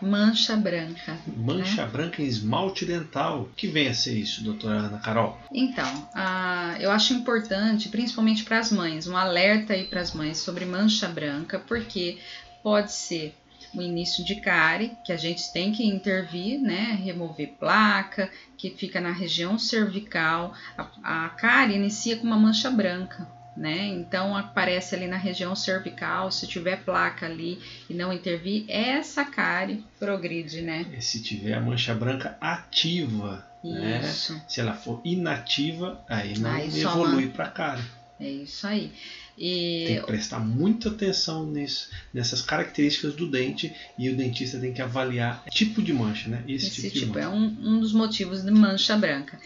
mancha branca. Mancha né? branca em esmalte dental. O que vem a ser isso, doutora Ana Carol? Então, ah, eu acho importante, principalmente para as mães, um alerta aí para as mães sobre mancha branca, porque pode ser o início de cárie, que a gente tem que intervir, né, remover placa, que fica na região cervical. A, a cárie inicia com uma mancha branca, né? Então aparece ali na região cervical, se tiver placa ali e não intervir, essa cárie progride, né? E se tiver a mancha branca ativa, né? Isso. Se ela for inativa, aí não Aí evolui para cárie. É isso aí. Tem E que prestar muita atenção nisso, nessas características do dente e o dentista tem que avaliar tipo de mancha, né? Esse, esse tipo, de tipo mancha. é um, um dos motivos de mancha branca.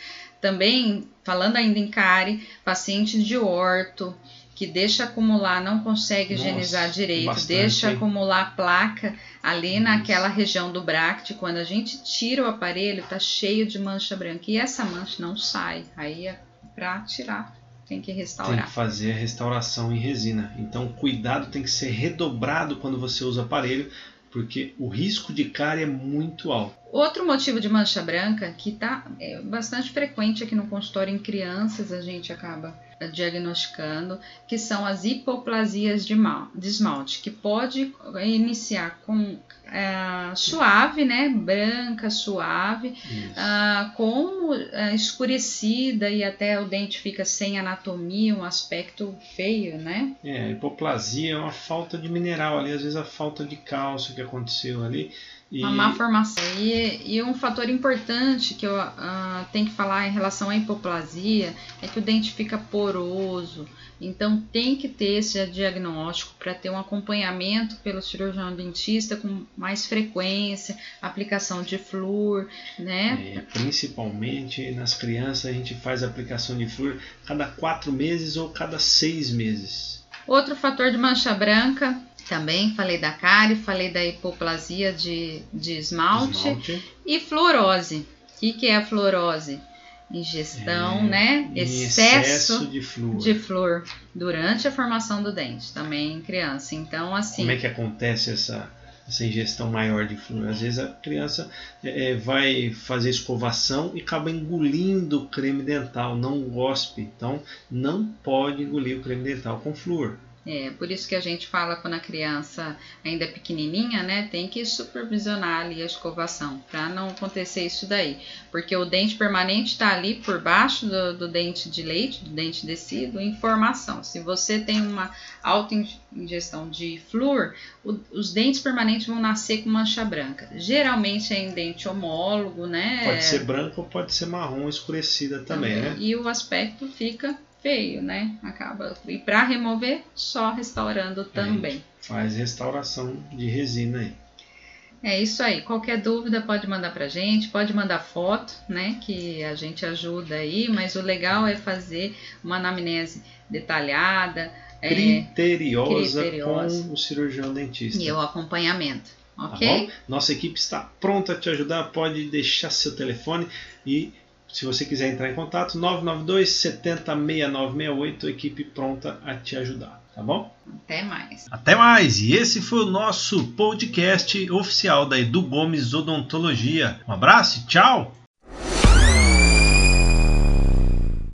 Também, falando ainda em cárie, paciente de orto que deixa acumular, não consegue Nossa, higienizar direito, bastante, deixa acumular placa ali naquela região do bract, quando a gente tira o aparelho, tá cheio de mancha branca e essa mancha não sai. Aí é para tirar, tem que Tem restaurar. que fazer a restauração em resina. Então, cuidado tem que ser redobrado quando você usa o aparelho, porque o risco de cárie é muito alto. Outro motivo de mancha branca que tá é bastante frequente aqui no consultório em crianças, a gente acaba diagnosticando, que são as hipoplasias de, mal, de esmalte, que pode iniciar com eh, suave, né, branca, suave, ah, como ah, escurecida e até o dente fica sem anatomia, um aspecto feio, né? É, a hipoplasia é uma falta de mineral ali, às vezes a falta de cálcio que aconteceu ali. E Uma má formação. E, e um fator importante que eu ah, tenho que falar em relação à hipoplasia é que o dente fica poroso. Então tem que ter esse diagnóstico para ter um acompanhamento pelo cirurgião dentista com mais frequência, aplicação de flúor, né? é, principalmente nas crianças a gente faz aplicação de flúor cada quatro meses ou cada seis meses. Outro fator de mancha branca, também falei da cárie, falei da hipoplasia de, de esmalte. Esmalte. E fluorose. O que, que é a fluorose? Ingestão, É, né? em Excesso de flúor. de flúor durante a formação do dente, também em criança. Então, assim, Como é que acontece essa, essa ingestão maior de flúor? Às vezes a criança é, é, vai fazer escovação e acaba engolindo o creme dental, não gospe. Então não pode engolir o creme dental com flúor. É por isso que a gente fala quando a criança ainda é pequenininha, né? Tem que supervisionar ali a escovação para não acontecer isso daí, porque o dente permanente está ali por baixo do, do dente de leite, do dente descido, em formação. Se você tem uma alta in- ingestão de flúor, o- os dentes permanentes vão nascer com mancha branca. Geralmente é em dente homólogo, né? Pode ser branca ou pode ser marrom escurecida também, né? E o aspecto fica feio, né? Acaba. E para remover, só restaurando também. Faz restauração de resina aí. É isso aí. Qualquer dúvida pode mandar pra gente, pode mandar foto, né? Que a gente ajuda aí, mas o legal é fazer uma anamnese detalhada é, Criteriosa, criteriosa. com o cirurgião dentista. e o acompanhamento, Tá ok? bom? Nossa equipe está pronta a te ajudar. Pode deixar seu telefone e se você quiser entrar em contato, 992 70 6968, equipe pronta a te ajudar. Tá bom? Até mais. Até mais! E esse foi o nosso podcast oficial da Edu Gomes Odontologia. Um abraço e tchau!